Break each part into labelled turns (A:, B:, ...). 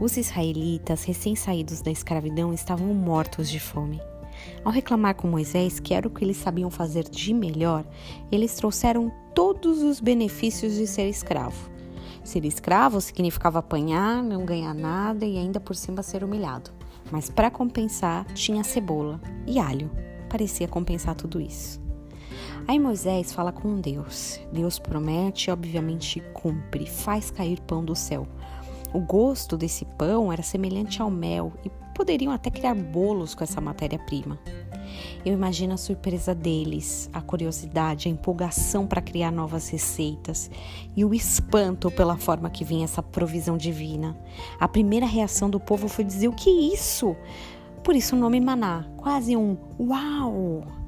A: Os israelitas, recém-saídos da escravidão, estavam mortos de fome. Ao reclamar com Moisés que era o que eles sabiam fazer de melhor, eles trouxeram todos os benefícios de ser escravo. Ser escravo significava apanhar, não ganhar nada e ainda por cima ser humilhado. Mas para compensar, tinha cebola e alho. Parecia compensar tudo isso. Aí Moisés fala com Deus. Deus promete e obviamente cumpre, faz cair pão do céu. O gosto desse pão era semelhante ao mel e poderiam até criar bolos com essa matéria-prima. Eu imagino a surpresa deles, a curiosidade, a empolgação para criar novas receitas e o espanto pela forma que vinha essa provisão divina. A primeira reação do povo foi dizer: O que é isso? Por isso o nome Maná, quase um uau!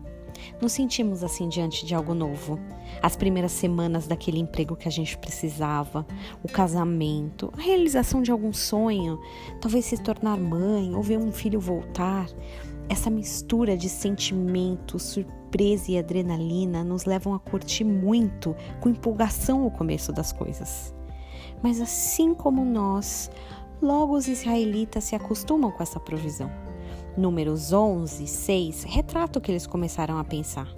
A: Nos sentimos assim diante de algo novo. As primeiras semanas daquele emprego que a gente precisava, o casamento, a realização de algum sonho, talvez se tornar mãe ou ver um filho voltar. Essa mistura de sentimentos, surpresa e adrenalina nos levam a curtir muito, com empolgação, o começo das coisas. Mas assim como nós, logo os israelitas se acostumam com essa provisão. Números 11, 6 retrata o que eles começaram a pensar.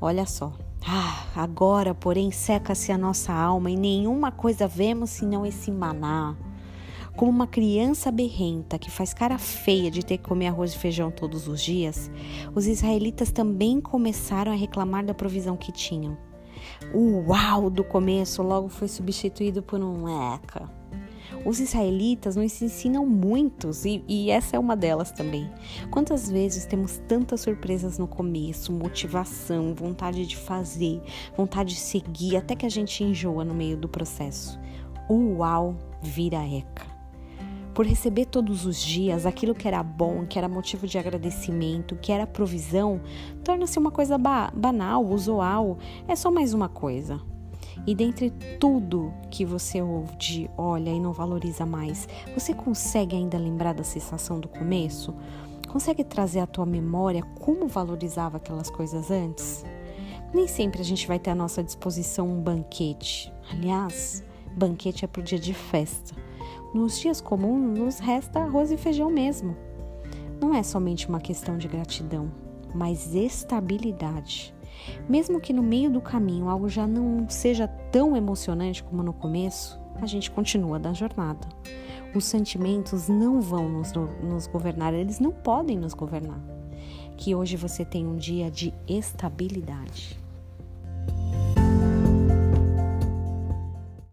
A: Olha só. Ah, agora, porém, seca-se a nossa alma e nenhuma coisa vemos senão esse maná como uma criança berrenta que faz cara feia de ter que comer arroz e feijão todos os dias, os israelitas também começaram a reclamar da provisão que tinham. O uau do começo logo foi substituído por um eca. Os israelitas nos ensinam muitos e, e, essa é uma delas também. Quantas vezes temos tantas surpresas no começo, motivação, vontade de fazer, vontade de seguir, até que a gente enjoa no meio do processo. Uau vira eca por receber todos os dias aquilo que era bom, que era motivo de agradecimento, que era provisão, torna-se uma coisa ba banal, usual, é só mais uma coisa. E dentre tudo que você ouve, olha e não valoriza mais, você consegue ainda lembrar da sensação do começo? Consegue trazer à tua memória como valorizava aquelas coisas antes? Nem sempre a gente vai ter à nossa disposição um banquete. Aliás, banquete é para o dia de festa. Nos dias comuns, nos resta arroz e feijão mesmo. Não é somente uma questão de gratidão, mas estabilidade. Mesmo que no meio do caminho algo já não seja tão emocionante como no começo, a gente continua da jornada. Os sentimentos não vão nos, nos governar, eles não podem nos governar. Que hoje você tenha um dia de estabilidade.